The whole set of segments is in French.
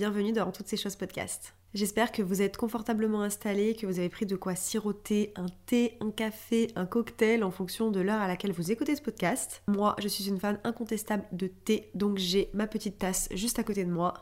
bienvenue dans Toutes ces choses podcast. J'espère que vous êtes confortablement installés, que vous avez pris de quoi siroter un thé, un café, un cocktail en fonction de l'heure à laquelle vous écoutez ce podcast. Moi, je suis une fan incontestable de thé, donc j'ai ma petite tasse juste à côté de moi.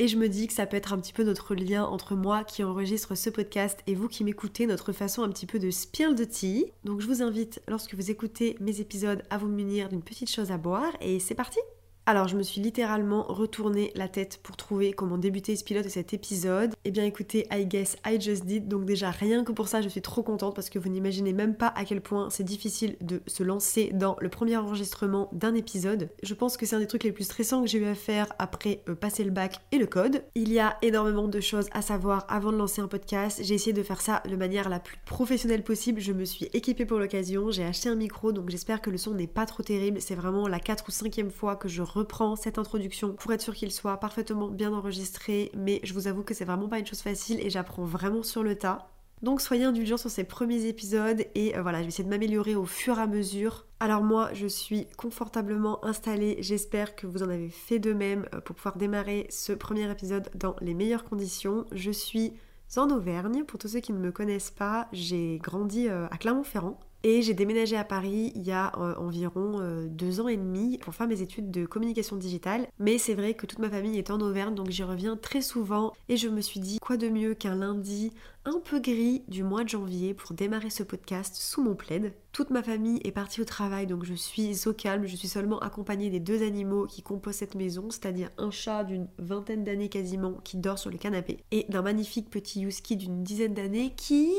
Et je me dis que ça peut être un petit peu notre lien entre moi qui enregistre ce podcast et vous qui m'écoutez, notre façon un petit peu de spill de tea. Donc je vous invite, lorsque vous écoutez mes épisodes, à vous munir d'une petite chose à boire et c'est parti alors je me suis littéralement retourné la tête pour trouver comment débuter ce pilote de cet épisode. Eh bien écoutez, I guess I just did, donc déjà rien que pour ça je suis trop contente parce que vous n'imaginez même pas à quel point c'est difficile de se lancer dans le premier enregistrement d'un épisode. Je pense que c'est un des trucs les plus stressants que j'ai eu à faire après euh, passer le bac et le code. Il y a énormément de choses à savoir avant de lancer un podcast. J'ai essayé de faire ça de manière la plus professionnelle possible. Je me suis équipée pour l'occasion, j'ai acheté un micro donc j'espère que le son n'est pas trop terrible. C'est vraiment la 4 ou 5 fois que je reprends cette introduction pour être sûr qu'il soit parfaitement bien enregistré, mais je vous avoue que c'est vraiment pas une chose facile et j'apprends vraiment sur le tas. Donc soyez indulgents sur ces premiers épisodes et euh, voilà, je vais essayer de m'améliorer au fur et à mesure. Alors moi, je suis confortablement installée, j'espère que vous en avez fait de même euh, pour pouvoir démarrer ce premier épisode dans les meilleures conditions. Je suis en Auvergne, pour tous ceux qui ne me connaissent pas, j'ai grandi euh, à Clermont-Ferrand. Et j'ai déménagé à Paris il y a euh, environ euh, deux ans et demi pour faire mes études de communication digitale. Mais c'est vrai que toute ma famille est en Auvergne, donc j'y reviens très souvent. Et je me suis dit, quoi de mieux qu'un lundi un peu gris du mois de janvier pour démarrer ce podcast sous mon plaid. Toute ma famille est partie au travail, donc je suis au calme. Je suis seulement accompagnée des deux animaux qui composent cette maison, c'est-à-dire un chat d'une vingtaine d'années quasiment qui dort sur le canapé et d'un magnifique petit husky d'une dizaine d'années qui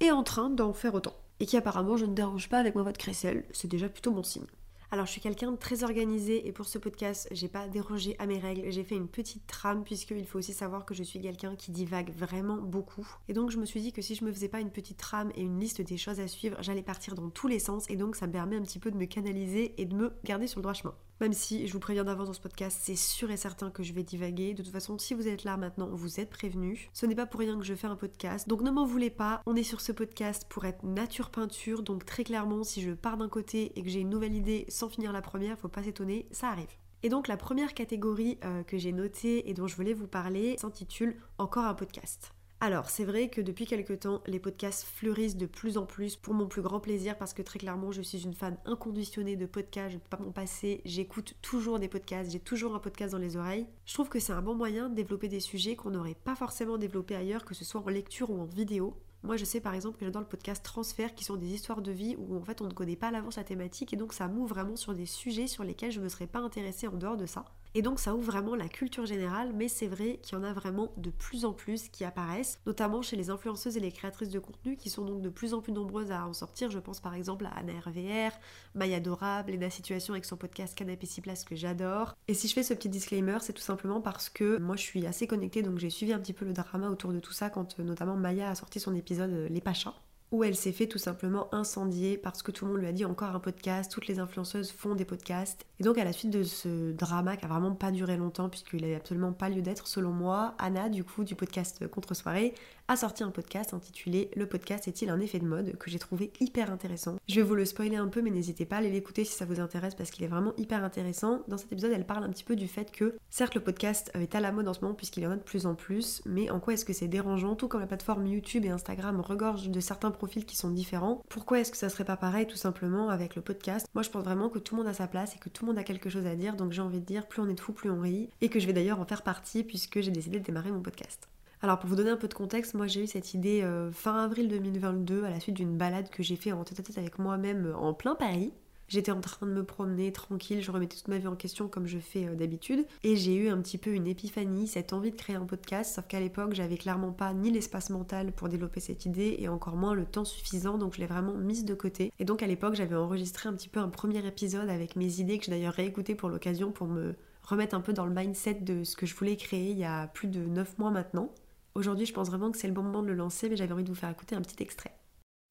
est en train d'en faire autant et qui apparemment je ne dérange pas avec ma voix de crécelle, c'est déjà plutôt bon signe. Alors je suis quelqu'un de très organisé et pour ce podcast, j'ai pas dérogé à mes règles, j'ai fait une petite trame puisqu'il faut aussi savoir que je suis quelqu'un qui divague vraiment beaucoup. Et donc je me suis dit que si je me faisais pas une petite trame et une liste des choses à suivre, j'allais partir dans tous les sens et donc ça me permet un petit peu de me canaliser et de me garder sur le droit chemin. Même si je vous préviens d'avance dans ce podcast, c'est sûr et certain que je vais divaguer. De toute façon, si vous êtes là maintenant, vous êtes prévenus. Ce n'est pas pour rien que je fais un podcast. Donc ne m'en voulez pas. On est sur ce podcast pour être nature peinture. Donc très clairement, si je pars d'un côté et que j'ai une nouvelle idée sans finir la première, faut pas s'étonner, ça arrive. Et donc la première catégorie euh, que j'ai notée et dont je voulais vous parler s'intitule Encore un podcast. Alors, c'est vrai que depuis quelques temps, les podcasts fleurissent de plus en plus pour mon plus grand plaisir parce que très clairement, je suis une fan inconditionnée de podcasts, je ne peux pas m'en passer, j'écoute toujours des podcasts, j'ai toujours un podcast dans les oreilles. Je trouve que c'est un bon moyen de développer des sujets qu'on n'aurait pas forcément développés ailleurs, que ce soit en lecture ou en vidéo. Moi, je sais par exemple que j'adore le podcast Transfert qui sont des histoires de vie où en fait on ne connaît pas à l'avance la thématique et donc ça m'ouvre vraiment sur des sujets sur lesquels je ne me serais pas intéressée en dehors de ça. Et donc ça ouvre vraiment la culture générale, mais c'est vrai qu'il y en a vraiment de plus en plus qui apparaissent, notamment chez les influenceuses et les créatrices de contenu qui sont donc de plus en plus nombreuses à en sortir. Je pense par exemple à Anna RVR, Maya Dorable, Lena Situation avec son podcast Canapé 6 places que j'adore. Et si je fais ce petit disclaimer, c'est tout simplement parce que moi je suis assez connectée, donc j'ai suivi un petit peu le drama autour de tout ça quand euh, notamment Maya a sorti son épisode euh, Les Pachas où elle s'est fait tout simplement incendier parce que tout le monde lui a dit encore un podcast, toutes les influenceuses font des podcasts. Et donc à la suite de ce drama qui a vraiment pas duré longtemps puisqu'il n'avait absolument pas lieu d'être selon moi, Anna du coup du podcast Contre Soirée a sorti un podcast intitulé Le podcast est-il un effet de mode? que j'ai trouvé hyper intéressant. Je vais vous le spoiler un peu mais n'hésitez pas à aller l'écouter si ça vous intéresse parce qu'il est vraiment hyper intéressant. Dans cet épisode elle parle un petit peu du fait que certes le podcast est à la mode en ce moment puisqu'il y en a de plus en plus mais en quoi est-ce que c'est dérangeant? Tout comme la plateforme YouTube et Instagram regorge de certains profils qui sont différents. Pourquoi est-ce que ça serait pas pareil tout simplement avec le podcast? Moi je pense vraiment que tout le monde a sa place et que tout le monde a quelque chose à dire donc j'ai envie de dire plus on est de fou plus on rit et que je vais d'ailleurs en faire partie puisque j'ai décidé de démarrer mon podcast. Alors pour vous donner un peu de contexte, moi j'ai eu cette idée euh, fin avril 2022 à la suite d'une balade que j'ai fait en tête à tête avec moi-même euh, en plein Paris. J'étais en train de me promener tranquille, je remettais toute ma vie en question comme je fais euh, d'habitude. Et j'ai eu un petit peu une épiphanie, cette envie de créer un podcast, sauf qu'à l'époque j'avais clairement pas ni l'espace mental pour développer cette idée et encore moins le temps suffisant, donc je l'ai vraiment mise de côté. Et donc à l'époque j'avais enregistré un petit peu un premier épisode avec mes idées que j'ai d'ailleurs réécouté pour l'occasion pour me remettre un peu dans le mindset de ce que je voulais créer il y a plus de 9 mois maintenant. Aujourd'hui je pense vraiment que c'est le bon moment de le lancer, mais j'avais envie de vous faire écouter un petit extrait.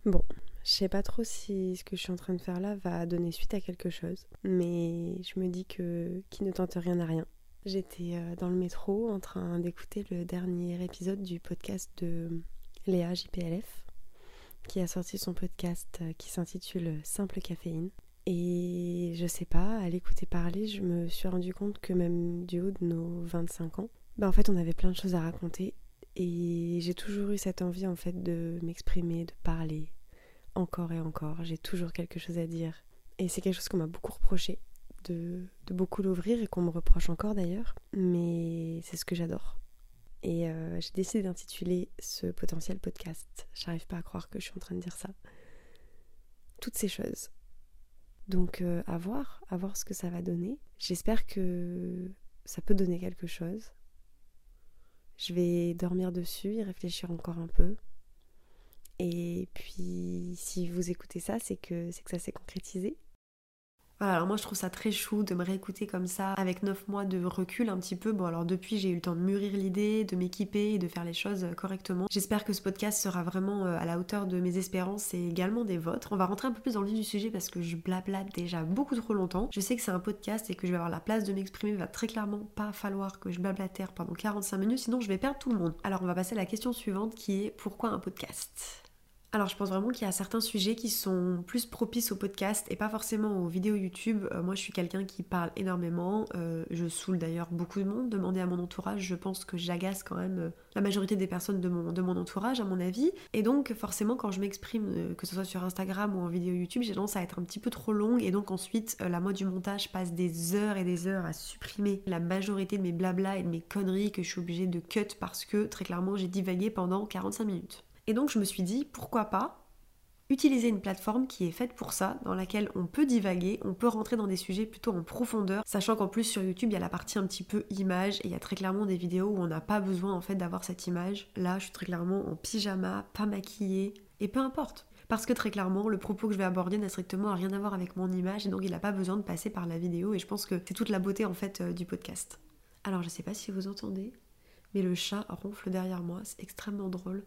Bon, Je sais pas trop si ce que je suis en train de faire là va donner suite à quelque chose, mais je me dis que qui ne tente rien n'a rien. J'étais euh, dans le métro en train d'écouter le dernier épisode du podcast de Léa JPLF, qui a sorti son podcast euh, qui s'intitule Simple caféine. Et je sais pas, à l'écouter parler, je me suis rendu compte que même du haut de nos 25 ans, bah en fait on avait plein de choses à raconter et j'ai toujours eu cette envie en fait de m'exprimer, de parler, encore et encore. J'ai toujours quelque chose à dire. Et c'est quelque chose qu'on m'a beaucoup reproché, de, beaucoup l'ouvrir et qu'on me reproche encore d'ailleurs. Mais c'est ce que j'adore. Et euh, j'ai décidé d'intituler ce potentiel podcast. J'arrive pas à croire que je suis en train de dire ça. Toutes ces choses. Donc euh, à voir, à voir ce que ça va donner. J'espère que ça peut donner quelque chose. Je vais dormir dessus, y réfléchir encore un peu. Et puis, si vous écoutez ça, c'est que, que ça s'est concrétisé. Voilà, alors moi je trouve ça très chou de me réécouter comme ça, avec 9 mois de recul un petit peu. Bon, alors depuis j'ai eu le temps de mûrir l'idée, de m'équiper et de faire les choses correctement. J'espère que ce podcast sera vraiment euh, à la hauteur de mes espérances et également des vôtres. On va rentrer un peu plus dans le vif du sujet parce que je blablate déjà beaucoup trop longtemps. Je sais que c'est un podcast et que je vais avoir la place de m'exprimer. Il va très clairement pas falloir que je blablatère pendant 45 minutes, sinon je vais perdre tout le monde. Alors on va passer à la question suivante qui est pourquoi un podcast? Alors je pense vraiment qu'il y a certains sujets qui sont plus propices au podcast et pas forcément aux vidéos YouTube. Euh, moi je suis quelqu'un qui parle énormément, euh, je saoule d'ailleurs beaucoup de monde. Demandez à mon entourage, je pense que j'agace quand même euh, la majorité des personnes de mon, entourage à mon avis. Et donc forcément quand je m'exprime, que ce soit sur Instagram ou en vidéo YouTube, j'ai tendance à être un petit peu trop longue et donc ensuite la moi du montage passe des heures et des heures à supprimer la majorité de mes blabla et de mes conneries que je suis obligée de cut parce que très clairement j'ai divagué pendant 45 minutes. Et donc je me suis dit, pourquoi pas utiliser une plateforme qui est faite pour ça, dans laquelle on peut divaguer, on peut rentrer dans des sujets plutôt en profondeur, sachant qu'en plus sur YouTube il y a la partie un petit peu image et il y a très clairement des vidéos où on n'a pas besoin en fait d'avoir cette image. Là je suis très clairement en pyjama, pas maquillée, et peu importe. Parce que très clairement, le propos que je vais aborder n'a strictement rien à voir avec mon image et donc il n'a pas besoin de passer par la vidéo et je pense que c'est toute la beauté en fait euh, du podcast. Alors je sais pas si vous entendez, mais le chat ronfle derrière moi, c'est extrêmement drôle.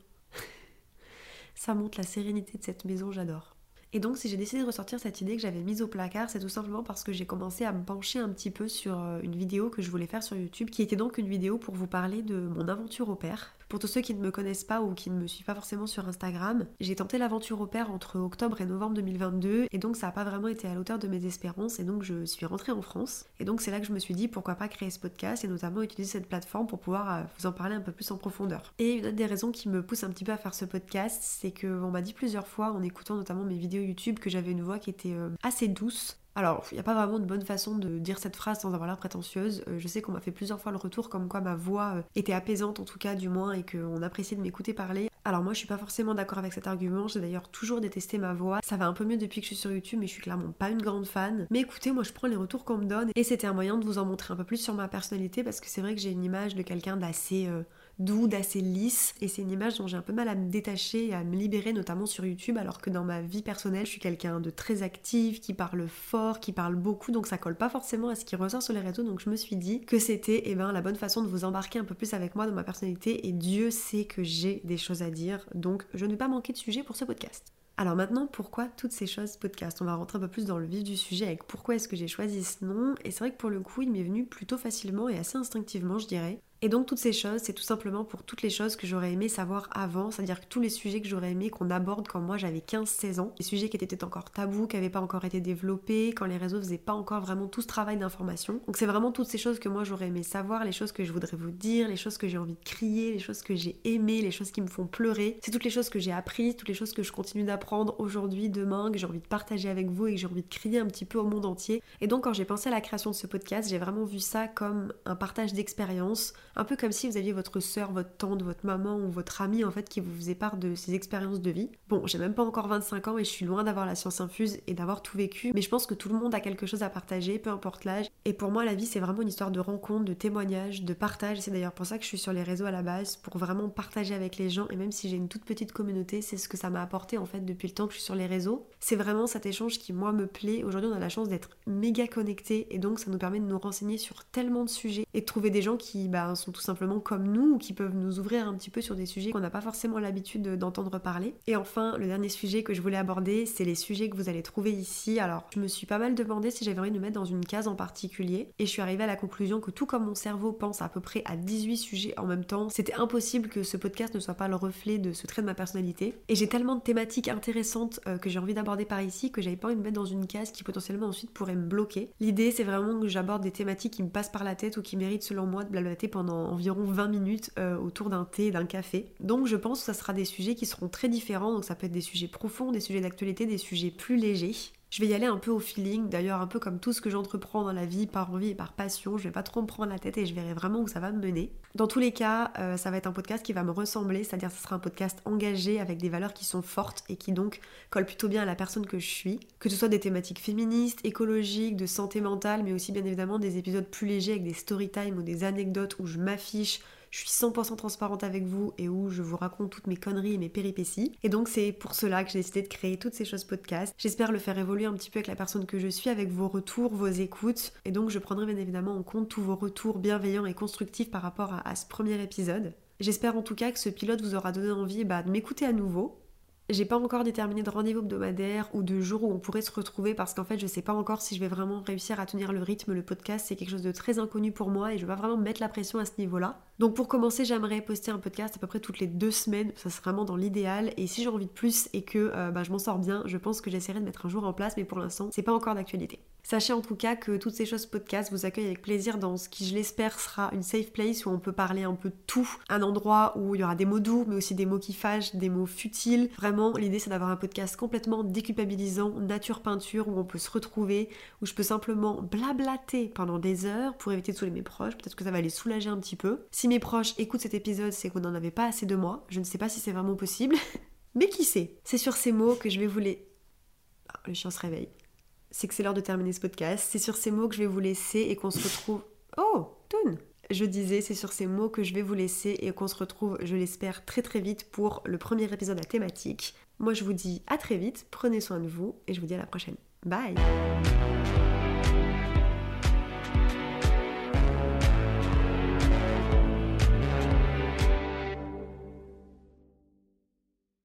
Ça montre la sérénité de cette maison, j'adore. Et donc, si j'ai décidé de ressortir cette idée que j'avais mise au placard, c'est tout simplement parce que j'ai commencé à me pencher un petit peu sur euh, une vidéo que je voulais faire sur YouTube, qui était donc une vidéo pour vous parler de mon aventure au père. Pour tous ceux qui ne me connaissent pas ou qui ne me suivent pas forcément sur Instagram, j'ai tenté l'aventure au père entre octobre et novembre 2022, et donc ça n'a pas vraiment été à l'auteur de mes espérances, et donc je suis rentrée en France. Et donc c'est là que je me suis dit pourquoi pas créer ce podcast et notamment utiliser cette plateforme pour pouvoir euh, vous en parler un peu plus en profondeur. Et une autre des raisons qui me pousse un petit peu à faire ce podcast, c'est que on m'a dit plusieurs fois en écoutant notamment mes vidéos YouTube que j'avais une voix qui était euh, assez douce. Alors, il n'y a pas vraiment de bonne façon de dire cette phrase sans avoir l'air prétentieuse. Euh, je sais qu'on m'a fait plusieurs fois le retour comme quoi ma voix euh, était apaisante en tout cas du moins et qu'on appréciait de m'écouter parler. Alors moi je suis pas forcément d'accord avec cet argument, j'ai d'ailleurs toujours détesté ma voix. Ça va un peu mieux depuis que je suis sur YouTube mais je suis clairement pas une grande fan. Mais écoutez, moi je prends les retours qu'on me donne et c'était un moyen de vous en montrer un peu plus sur ma personnalité parce que c'est vrai que j'ai une image de quelqu'un d'assez doux, d'assez lisse. Et c'est une image dont j'ai un peu mal à me détacher et à me libérer, notamment sur YouTube, alors que dans ma vie personnelle, je suis quelqu'un de très actif, qui parle fort, qui parle beaucoup, donc ça colle pas forcément à ce qui ressort sur les réseaux. Donc je me suis dit que c'était eh ben, la bonne façon de vous embarquer un peu plus avec moi dans ma personnalité. Et Dieu sait que j'ai des choses à dire, donc je ne vais pas manquer de sujet pour ce podcast. Alors maintenant, pourquoi toutes ces choses podcast? On va rentrer un peu plus dans le vif du sujet avec pourquoi est-ce que j'ai choisi ce nom. Et c'est vrai que pour le coup, il m'est venu plutôt facilement et assez instinctivement, je dirais. Et donc toutes ces choses, c'est tout simplement pour toutes les choses que j'aurais aimé savoir avant, c'est-à-dire que tous les sujets que j'aurais aimé qu'on aborde quand moi j'avais 15-16 ans, les sujets qui étaient encore tabous, qui n'avaient pas encore été développés, quand les réseaux faisaient pas encore vraiment tout ce travail d'information. Donc c'est vraiment toutes ces choses que moi j'aurais aimé savoir, les choses que je voudrais vous dire, les choses que j'ai envie de crier, les choses que j'ai aimées, les choses qui me font pleurer. C'est toutes les choses que j'ai apprises, toutes les choses que je continue d'apprendre aujourd'hui, demain, que j'ai envie de partager avec vous et que j'ai envie de crier un petit peu au monde entier. Et donc quand j'ai pensé à la création de ce podcast, j'ai vraiment vu ça comme un partage d'expérience un peu comme si vous aviez votre soeur, votre tante, votre maman ou votre amie en fait qui vous faisait part de ses expériences de vie. Bon, j'ai même pas encore 25 ans et je suis loin d'avoir la science infuse et d'avoir tout vécu, mais je pense que tout le monde a quelque chose à partager, peu importe l'âge. Et pour moi, la vie c'est vraiment une histoire de rencontre, de témoignage, de partage. C'est d'ailleurs pour ça que je suis sur les réseaux à la base, pour vraiment partager avec les gens. Et même si j'ai une toute petite communauté, c'est ce que ça m'a apporté en fait depuis le temps que je suis sur les réseaux. C'est vraiment cet échange qui moi me plaît. Aujourd'hui, on a la chance d'être méga connectés et donc ça nous permet de nous renseigner sur tellement de sujets et de trouver des gens qui bah, sont tout simplement comme nous ou qui peuvent nous ouvrir un petit peu sur des sujets qu'on n'a pas forcément l'habitude d'entendre parler. Et enfin, le dernier sujet que je voulais aborder, c'est les sujets que vous allez trouver ici. Alors, je me suis pas mal demandé si j'avais envie de me mettre dans une case en particulier et je suis arrivée à la conclusion que tout comme mon cerveau pense à peu près à 18 sujets en même temps, c'était impossible que ce podcast ne soit pas le reflet de ce trait de ma personnalité. Et j'ai tellement de thématiques intéressantes euh, que j'ai envie d'aborder par ici que j'avais pas envie de me mettre dans une case qui potentiellement ensuite pourrait me bloquer. L'idée, c'est vraiment que j'aborde des thématiques qui me passent par la tête ou qui méritent selon moi de blablater pendant environ 20 minutes euh, autour d'un thé, d'un café. Donc je pense que ça sera des sujets qui seront très différents, donc ça peut être des sujets profonds, des sujets d'actualité, des sujets plus légers. Je vais y aller un peu au feeling, d'ailleurs un peu comme tout ce que j'entreprends dans la vie, par envie et par passion, je vais pas trop me prendre la tête et je verrai vraiment où ça va me mener. Dans tous les cas, euh, ça va être un podcast qui va me ressembler, c'est-à-dire ce sera un podcast engagé avec des valeurs qui sont fortes et qui donc collent plutôt bien à la personne que je suis. Que ce soit des thématiques féministes, écologiques, de santé mentale, mais aussi bien évidemment des épisodes plus légers avec des story time ou des anecdotes où je m'affiche je suis 100% transparente avec vous et où je vous raconte toutes mes conneries et mes péripéties. Et donc c'est pour cela que j'ai décidé de créer toutes ces choses podcast. J'espère le faire évoluer un petit peu avec la personne que je suis, avec vos retours, vos écoutes. Et donc je prendrai bien évidemment en compte tous vos retours bienveillants et constructifs par rapport à, ce premier épisode. J'espère en tout cas que ce pilote vous aura donné envie bah, de m'écouter à nouveau, j'ai pas encore déterminé de rendez-vous hebdomadaire ou de jour où on pourrait se retrouver parce qu'en fait je sais pas encore si je vais vraiment réussir à tenir le rythme. Le podcast c'est quelque chose de très inconnu pour moi et je vais pas vraiment mettre la pression à ce niveau-là. Donc pour commencer j'aimerais poster un podcast à peu près toutes les deux semaines, ça serait vraiment dans l'idéal. Et si j'ai envie de plus et que euh, bah, je m'en sors bien, je pense que j'essaierai de mettre un jour en place mais pour l'instant c'est pas encore d'actualité. Sachez en tout cas que toutes ces choses podcast vous accueillent avec plaisir dans ce qui, je l'espère, sera une safe place où on peut parler un peu de tout. Un endroit où il y aura des mots doux, mais aussi des mots qui fâchent, des mots futiles. Vraiment, l'idée c'est d'avoir un podcast complètement déculpabilisant, nature peinture, où on peut se retrouver, où je peux simplement blablater pendant des heures pour éviter de saouler mes proches. Peut-être que ça va les soulager un petit peu. Mes proches écoutent cet épisode, c'est qu'on n'en avait pas assez de moi. Je ne sais pas si c'est vraiment possible. mais qui sait? C'est sur ces mots que je vais vous les... Ah, le chien se réveille c'est que c'est l'heure de terminer ce podcast. C'est sur ces mots que je vais vous laisser et qu'on se retrouve. Oh, Toon Je disais, c'est sur ces mots que je vais vous laisser et qu'on se retrouve, je l'espère, très très vite pour le premier épisode à thématique. Moi, je vous dis à très vite, prenez soin de vous et je vous dis à la prochaine. Bye